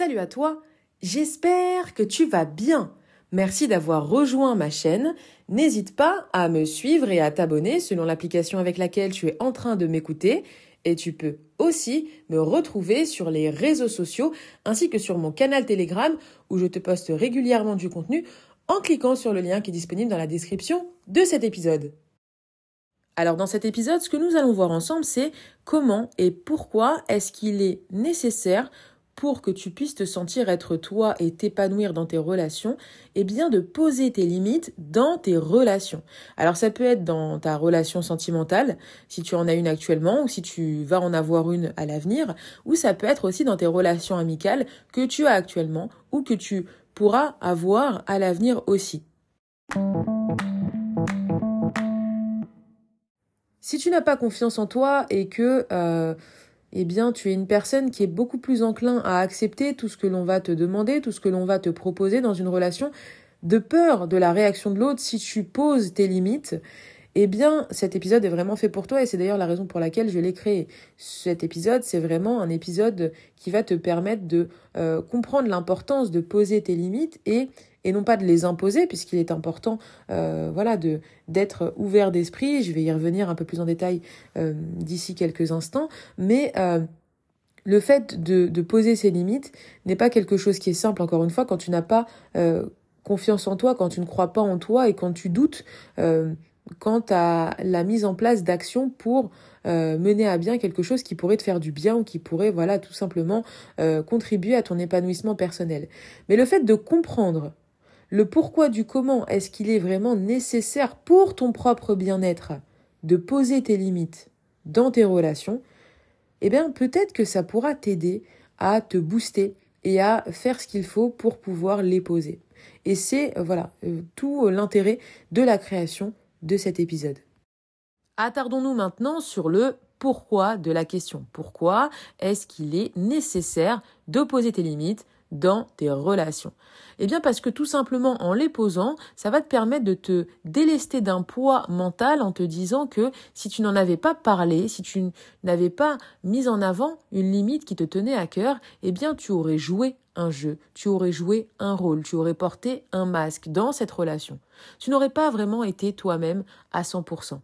Salut à toi, j'espère que tu vas bien. Merci d'avoir rejoint ma chaîne. N'hésite pas à me suivre et à t'abonner selon l'application avec laquelle tu es en train de m'écouter. Et tu peux aussi me retrouver sur les réseaux sociaux ainsi que sur mon canal Telegram où je te poste régulièrement du contenu en cliquant sur le lien qui est disponible dans la description de cet épisode. Alors dans cet épisode, ce que nous allons voir ensemble, c'est comment et pourquoi est-ce qu'il est nécessaire pour que tu puisses te sentir être toi et t'épanouir dans tes relations, eh bien de poser tes limites dans tes relations. Alors ça peut être dans ta relation sentimentale, si tu en as une actuellement ou si tu vas en avoir une à l'avenir, ou ça peut être aussi dans tes relations amicales que tu as actuellement ou que tu pourras avoir à l'avenir aussi. Si tu n'as pas confiance en toi et que euh, eh bien, tu es une personne qui est beaucoup plus enclin à accepter tout ce que l'on va te demander, tout ce que l'on va te proposer dans une relation, de peur de la réaction de l'autre si tu poses tes limites, eh bien, cet épisode est vraiment fait pour toi et c'est d'ailleurs la raison pour laquelle je l'ai créé. Cet épisode, c'est vraiment un épisode qui va te permettre de euh, comprendre l'importance de poser tes limites et et non pas de les imposer puisqu'il est important euh, voilà de d'être ouvert d'esprit je vais y revenir un peu plus en détail euh, d'ici quelques instants mais le fait de, de poser ses limites n'est pas quelque chose qui est simple encore une fois quand tu n'as pas confiance en toi quand tu ne crois pas en toi et quand tu doutes quant à la mise en place d'actions pour euh, mener à bien quelque chose qui pourrait te faire du bien ou qui pourrait, voilà, tout simplement euh, contribuer à ton épanouissement personnel. Mais le fait de comprendre le pourquoi du comment est-ce qu'il est vraiment nécessaire pour ton propre bien-être de poser tes limites dans tes relations, eh bien peut-être que ça pourra t'aider à te booster et à faire ce qu'il faut pour pouvoir les poser. Et c'est voilà euh, tout l'intérêt de la création de cet épisode. Attardons-nous maintenant sur le pourquoi de la question. Pourquoi est-ce qu'il est nécessaire d'opposer tes limites dans tes relations Eh bien parce que tout simplement en les posant, ça va te permettre de te délester d'un poids mental en te disant que si tu n'en avais pas parlé, si tu n'avais pas mis en avant une limite qui te tenait à cœur, eh bien tu aurais joué un jeu, tu aurais joué un rôle, tu aurais porté un masque dans cette relation. Tu n'aurais pas vraiment été toi-même à 100%.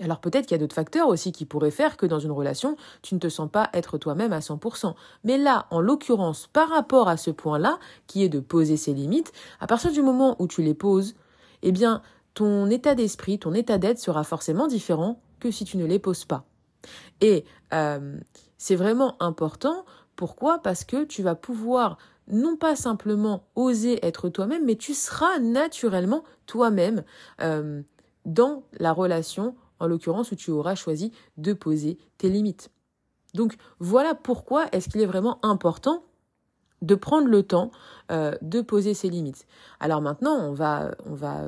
Alors peut-être qu'il y a d'autres facteurs aussi qui pourraient faire que dans une relation, tu ne te sens pas être toi-même à 100%. Mais là, en l'occurrence, par rapport à ce point-là, qui est de poser ses limites, à partir du moment où tu les poses, eh bien, ton état d'esprit, ton état d'être sera forcément différent que si tu ne les poses pas. Et euh, c'est vraiment important pourquoi? Parce que tu vas pouvoir non pas simplement oser être toi-même, mais tu seras naturellement toi-même euh, dans la relation, en l'occurrence où tu auras choisi de poser tes limites. Donc voilà pourquoi est-ce qu'il est vraiment important de prendre le temps euh, de poser ses limites. Alors maintenant, on va, on va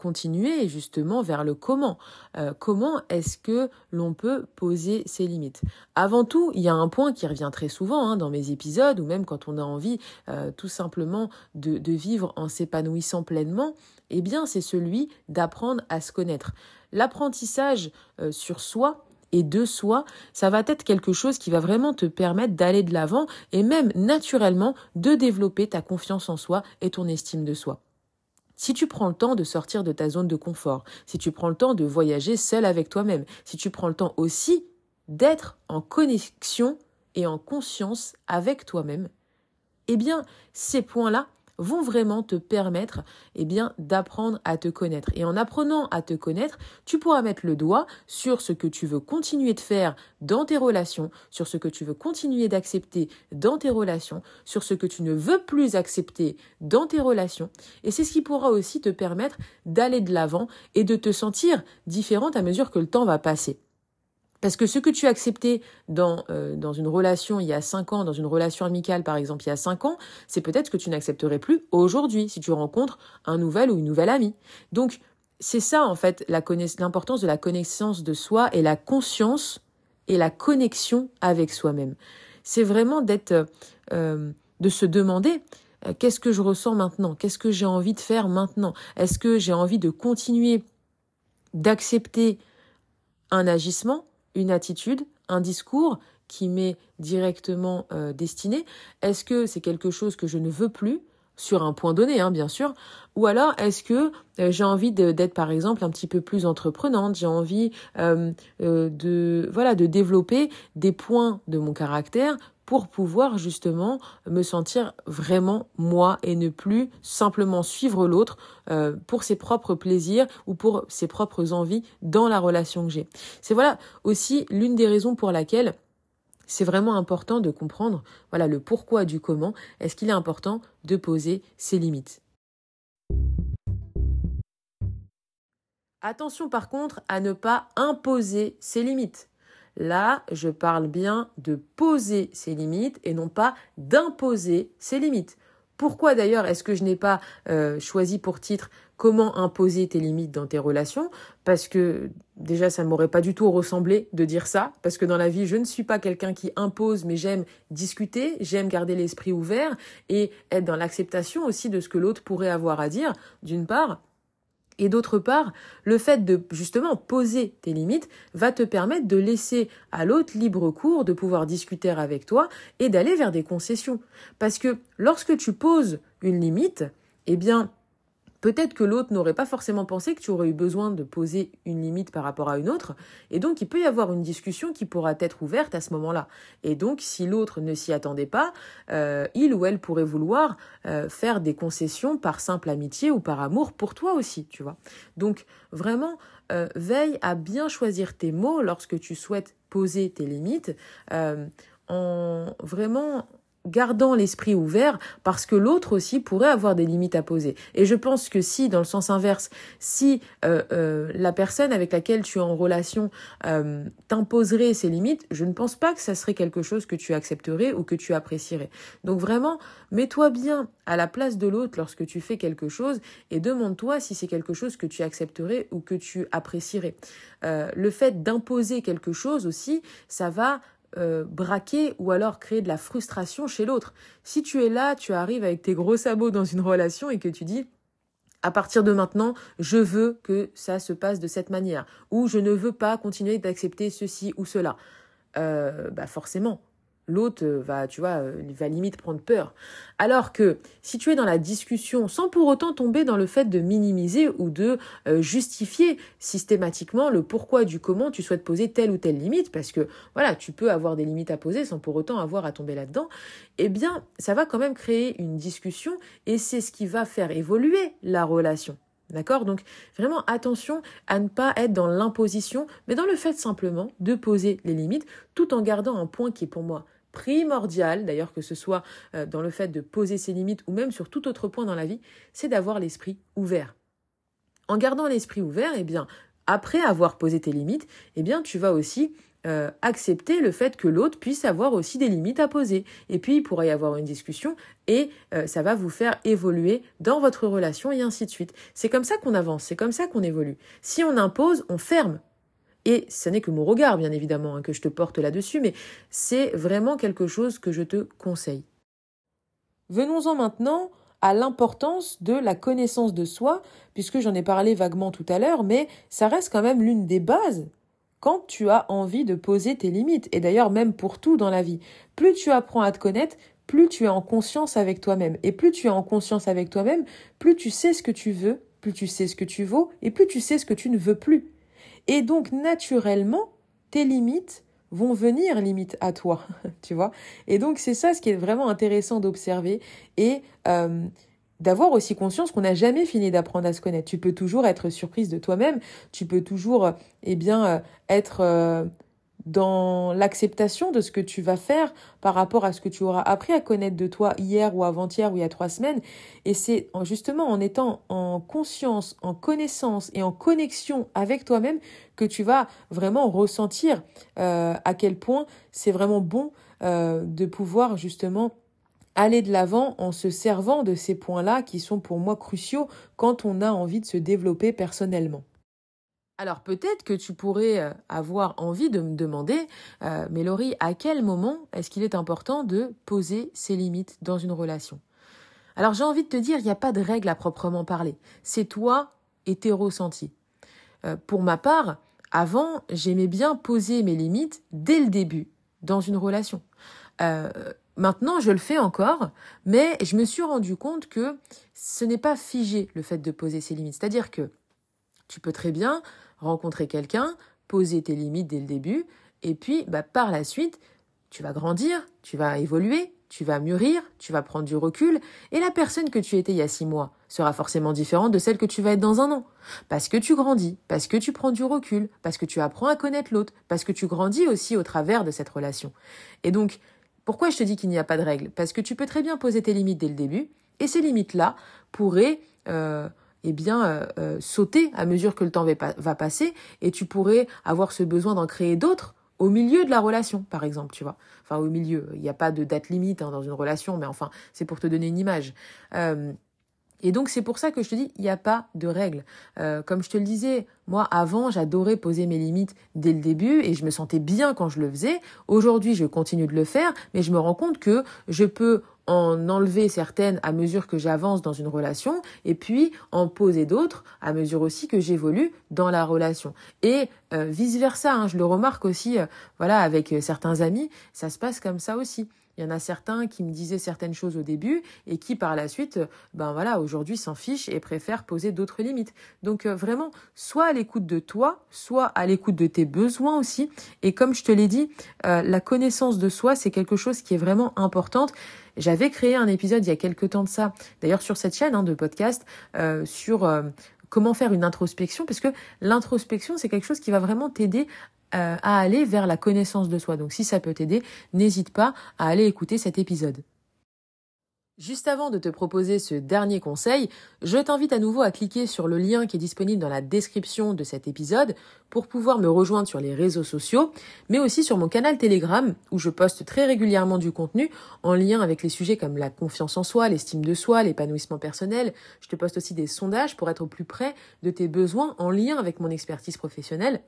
continuer justement vers le comment. Euh, comment est-ce que l'on peut poser ses limites? Avant tout, il y a un point qui revient très souvent hein, dans mes épisodes ou même quand on a envie euh, tout simplement de, vivre en s'épanouissant pleinement, eh bien c'est celui d'apprendre à se connaître. L'apprentissage euh, sur soi, et de soi, ça va être quelque chose qui va vraiment te permettre d'aller de l'avant et même naturellement de développer ta confiance en soi et ton estime de soi. Si tu prends le temps de sortir de ta zone de confort, si tu prends le temps de voyager seul avec toi-même, si tu prends le temps aussi d'être en connexion et en conscience avec toi-même, eh bien, ces points-là, vont vraiment te permettre eh bien d'apprendre à te connaître. Et en apprenant à te connaître, tu pourras mettre le doigt sur ce que tu veux continuer de faire dans tes relations, sur ce que tu veux continuer d'accepter dans tes relations, sur ce que tu ne veux plus accepter dans tes relations. Et c'est ce qui pourra aussi te permettre d'aller de l'avant et de te sentir différente à mesure que le temps va passer. Parce que ce que tu acceptais dans, euh, dans une relation il y a cinq ans, dans une relation amicale par exemple il y a cinq ans, c'est peut-être ce que tu n'accepterais plus aujourd'hui si tu rencontres un nouvel ou une nouvelle amie. Donc c'est ça en fait l'importance de la connaissance de soi et la conscience et la connexion avec soi-même. C'est vraiment d'être, euh, de se demander euh, qu'est-ce que je ressens maintenant, qu'est-ce que j'ai envie de faire maintenant, est-ce que j'ai envie de continuer d'accepter un agissement une attitude, un discours qui m'est directement euh, destiné. Est-ce que c'est quelque chose que je ne veux plus? Sur un point donné, hein, bien sûr. Ou alors, est-ce que euh, j'ai envie d'être, par exemple, un petit peu plus entreprenante? J'ai envie euh, de, voilà, de développer des points de mon caractère pour pouvoir justement me sentir vraiment moi et ne plus simplement suivre l'autre pour ses propres plaisirs ou pour ses propres envies dans la relation que j'ai. C'est voilà aussi l'une des raisons pour laquelle c'est vraiment important de comprendre voilà le pourquoi du comment. Est-ce qu'il est important de poser ses limites? Attention par contre à ne pas imposer ses limites. Là, je parle bien de poser ses limites et non pas d'imposer ses limites. Pourquoi d'ailleurs est-ce que je n'ai pas euh, choisi pour titre comment imposer tes limites dans tes relations? Parce que déjà ça m'aurait pas du tout ressemblé de dire ça. Parce que dans la vie je ne suis pas quelqu'un qui impose mais j'aime discuter, j'aime garder l'esprit ouvert et être dans l'acceptation aussi de ce que l'autre pourrait avoir à dire. D'une part et d'autre part, le fait de justement poser tes limites va te permettre de laisser à l'autre libre cours de pouvoir discuter avec toi et d'aller vers des concessions. Parce que lorsque tu poses une limite, eh bien, Peut-être que l'autre n'aurait pas forcément pensé que tu aurais eu besoin de poser une limite par rapport à une autre, et donc il peut y avoir une discussion qui pourra être ouverte à ce moment-là. Et donc si l'autre ne s'y attendait pas, euh, il ou elle pourrait vouloir euh, faire des concessions par simple amitié ou par amour pour toi aussi, tu vois. Donc vraiment, euh, veille à bien choisir tes mots lorsque tu souhaites poser tes limites, en vraiment gardant l'esprit ouvert parce que l'autre aussi pourrait avoir des limites à poser. Et je pense que si, dans le sens inverse, si euh, euh, la personne avec laquelle tu es en relation euh, t'imposerait ses limites, je ne pense pas que ça serait quelque chose que tu accepterais ou que tu apprécierais. Donc vraiment, mets-toi bien à la place de l'autre lorsque tu fais quelque chose et demande-toi si c'est quelque chose que tu accepterais ou que tu apprécierais. le fait d'imposer quelque chose aussi, ça va euh, braquer ou alors créer de la frustration chez l'autre. Si tu es là, tu arrives avec tes gros sabots dans une relation et que tu dis à partir de maintenant, je veux que ça se passe de cette manière ou je ne veux pas continuer d'accepter ceci ou cela. Euh, bah forcément, l'autre va, tu vois, euh, va limite prendre peur. Alors que si tu es dans la discussion sans pour autant tomber dans le fait de minimiser ou de euh, justifier systématiquement le pourquoi du comment tu souhaites poser telle ou telle limite, parce que voilà, tu peux avoir des limites à poser sans pour autant avoir à tomber là-dedans, eh bien, ça va quand même créer une discussion et c'est ce qui va faire évoluer la relation. D'accord? Donc vraiment attention à ne pas être dans l'imposition, mais dans le fait simplement de poser les limites tout en gardant un point qui est pour moi primordial, d'ailleurs que ce soit euh, dans le fait de poser ses limites ou même sur tout autre point dans la vie, c'est d'avoir l'esprit ouvert. En gardant l'esprit ouvert, eh bien, après avoir posé tes limites, eh bien, tu vas aussi euh, accepter le fait que l'autre puisse avoir aussi des limites à poser. Et puis, il pourrait y avoir une discussion et euh, ça va vous faire évoluer dans votre relation et ainsi de suite. C'est comme ça qu'on avance, c'est comme ça qu'on évolue. Si on impose, on ferme. Et ce n'est que mon regard, bien évidemment, hein, que je te porte là-dessus, mais c'est vraiment quelque chose que je te conseille. Venons-en maintenant à l'importance de la connaissance de soi, puisque j'en ai parlé vaguement tout à l'heure, mais ça reste quand même l'une des bases quand tu as envie de poser tes limites, et d'ailleurs même pour tout dans la vie. Plus tu apprends à te connaître, plus tu es en conscience avec toi-même. Et plus tu es en conscience avec toi-même, plus tu sais ce que tu veux, plus tu sais ce que tu vaux, et plus tu sais ce que tu ne veux plus. Et donc, naturellement, tes limites vont venir limite à toi, tu vois. Et donc, c'est ça ce qui est vraiment intéressant d'observer et euh, d'avoir aussi conscience qu'on n'a jamais fini d'apprendre à se connaître. Tu peux toujours être surprise de toi-même, tu peux toujours, eh bien, euh, être... Euh, dans l'acceptation de ce que tu vas faire par rapport à ce que tu auras appris à connaître de toi hier ou avant-hier ou il y a trois semaines. Et c'est justement en étant en conscience, en connaissance et en connexion avec toi-même que tu vas vraiment ressentir euh, à quel point c'est vraiment bon euh, de pouvoir justement aller de l'avant en se servant de ces points-là qui sont pour moi cruciaux quand on a envie de se développer personnellement. Alors peut-être que tu pourrais euh, avoir envie de me demander, euh, mais Laurie, à quel moment est-ce qu'il est important de poser ses limites dans une relation? Alors j'ai envie de te dire, il n'y a pas de règle à proprement parler. C'est toi et tes ressentis. Euh, pour ma part, avant, j'aimais bien poser mes limites dès le début. dans une relation. Maintenant, je le fais encore, mais je me suis rendu compte que ce n'est pas figé le fait de poser ses limites. C'est-à-dire que tu peux très bien rencontrer quelqu'un, poser tes limites dès le début, et puis bah, par la suite, tu vas grandir, tu vas évoluer, tu vas mûrir, tu vas prendre du recul, et la personne que tu étais il y a six mois sera forcément différente de celle que tu vas être dans un an. Parce que tu grandis, parce que tu prends du recul, parce que tu apprends à connaître l'autre, parce que tu grandis aussi au travers de cette relation. Et donc, pourquoi je te dis qu'il n'y a pas de règle Parce que tu peux très bien poser tes limites dès le début, et ces limites-là pourraient euh, eh bien, euh, euh, sauter à mesure que le temps va passer, et tu pourrais avoir ce besoin d'en créer d'autres au milieu de la relation, par exemple, tu vois. Enfin, au milieu, il n'y a pas de date limite hein, dans une relation, mais enfin, c'est pour te donner une image. Euh, et donc c'est pour ça que je te dis, il n'y a pas de règle. Euh, comme je te le disais, moi avant, j'adorais poser mes limites dès le début et je me sentais bien quand je le faisais. Aujourd'hui, je continue de le faire, mais je me rends compte que je peux en enlever certaines à mesure que j'avance dans une relation et puis en poser d'autres à mesure aussi que j'évolue dans la relation. Et euh, vice versa, hein, je le remarque aussi, euh, voilà, avec certains amis, ça se passe comme ça aussi. Il y en a certains qui me disaient certaines choses au début et qui par la suite, ben voilà, aujourd'hui s'en fichent et préfèrent poser d'autres limites. Donc euh, vraiment, soit à l'écoute de toi, soit à l'écoute de tes besoins aussi. Et comme je te l'ai dit, euh, la connaissance de soi, c'est quelque chose qui est vraiment importante. J'avais créé un épisode il y a quelques temps de ça, d'ailleurs sur cette chaîne hein, de podcast, euh, sur comment faire une introspection, parce que l'introspection, c'est quelque chose qui va vraiment t'aider euh, à aller vers la connaissance de soi. Donc si ça peut t'aider, n'hésite pas à aller écouter cet épisode. Juste avant de te proposer ce dernier conseil, je t'invite à nouveau à cliquer sur le lien qui est disponible dans la description de cet épisode pour pouvoir me rejoindre sur les réseaux sociaux, mais aussi sur mon canal Telegram où je poste très régulièrement du contenu en lien avec les sujets comme la confiance en soi, l'estime de soi, l'épanouissement personnel. Je te poste aussi des sondages pour être au plus près de tes besoins en lien avec mon expertise professionnelle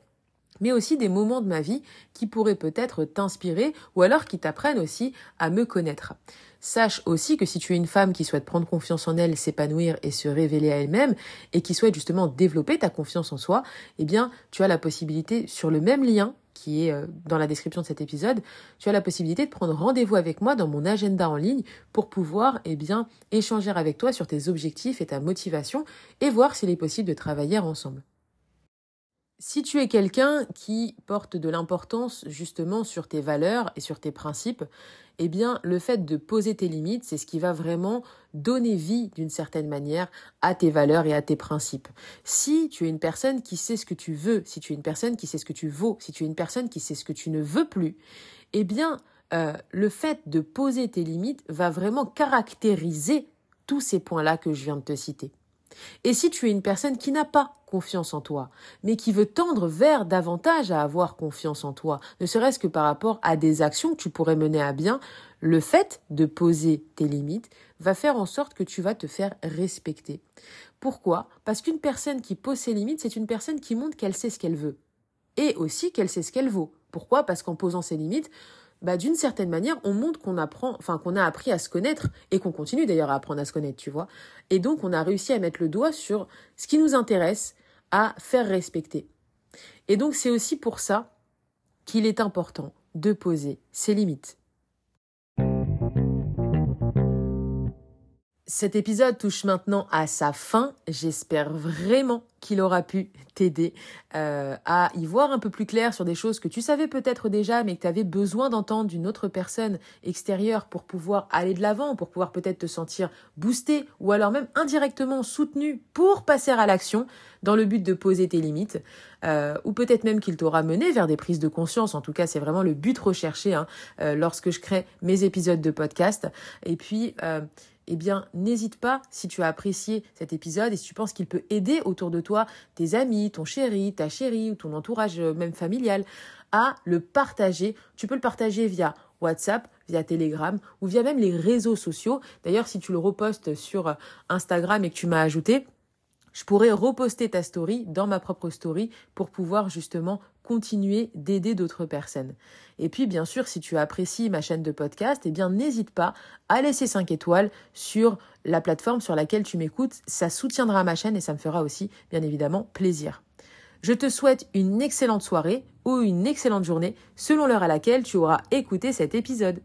mais aussi des moments de ma vie qui pourraient peut-être t'inspirer ou alors qui t'apprennent aussi à me connaître. Sache aussi que si tu es une femme qui souhaite prendre confiance en elle, s'épanouir et se révéler à elle-même et qui souhaite justement développer ta confiance en soi, eh bien, tu as la possibilité sur le même lien qui est euh, dans la description de cet épisode, tu as la possibilité de prendre rendez-vous avec moi dans mon agenda en ligne pour pouvoir eh bien échanger avec toi sur tes objectifs et ta motivation et voir s'il est possible de travailler ensemble. Si tu es quelqu'un qui porte de l'importance justement sur tes valeurs et sur tes principes, eh bien le fait de poser tes limites, c'est ce qui va vraiment donner vie d'une certaine manière à tes valeurs et à tes principes. Si tu es une personne qui sait ce que tu veux, si tu es une personne qui sait ce que tu vaux, si tu es une personne qui sait ce que tu ne veux plus, eh bien euh, le fait de poser tes limites va vraiment caractériser tous ces points-là que je viens de te citer. Et si tu es une personne qui n'a pas confiance en toi, mais qui veut tendre vers davantage à avoir confiance en toi, ne serait-ce que par rapport à des actions que tu pourrais mener à bien, le fait de poser tes limites va faire en sorte que tu vas te faire respecter. Pourquoi? Parce qu'une personne qui pose ses limites, c'est une personne qui montre qu'elle sait ce qu'elle veut et aussi qu'elle sait ce qu'elle vaut. Pourquoi? Parce qu'en posant ses limites, bah, d'une certaine manière, on montre qu'on apprend, enfin qu'on a appris à se connaître et qu'on continue d'ailleurs à apprendre à se connaître, tu vois. Et donc, on a réussi à mettre le doigt sur ce qui nous intéresse à faire respecter. Et donc, c'est aussi pour ça qu'il est important de poser ses limites. Cet épisode touche maintenant à sa fin. J'espère vraiment qu'il aura pu t'aider euh, à y voir un peu plus clair sur des choses que tu savais peut-être déjà, mais que tu avais besoin d'entendre d'une autre personne extérieure pour pouvoir aller de l'avant, pour pouvoir peut-être te sentir boosté ou alors même indirectement soutenu pour passer à l'action dans le but de poser tes limites, euh, ou peut-être même qu'il t'aura mené vers des prises de conscience. En tout cas, c'est vraiment le but recherché hein, euh, lorsque je crée mes épisodes de podcast. Et puis eh bien, n'hésite pas, si tu as apprécié cet épisode et si tu penses qu'il peut aider autour de toi tes amis, ton chéri, ta chérie ou ton entourage euh, même familial, à le partager. Tu peux le partager via WhatsApp, via Telegram ou via même les réseaux sociaux. D'ailleurs, si tu le repostes sur euh, Instagram et que tu m'as ajouté, je pourrais reposter ta story dans ma propre story pour pouvoir justement continuer d'aider d'autres personnes. Et puis bien sûr, si tu apprécies ma chaîne de podcast, eh bien n'hésite pas à laisser 5 étoiles sur la plateforme sur laquelle tu m'écoutes, ça soutiendra ma chaîne et ça me fera aussi bien évidemment plaisir. Je te souhaite une excellente soirée ou une excellente journée selon l'heure à laquelle tu auras écouté cet épisode.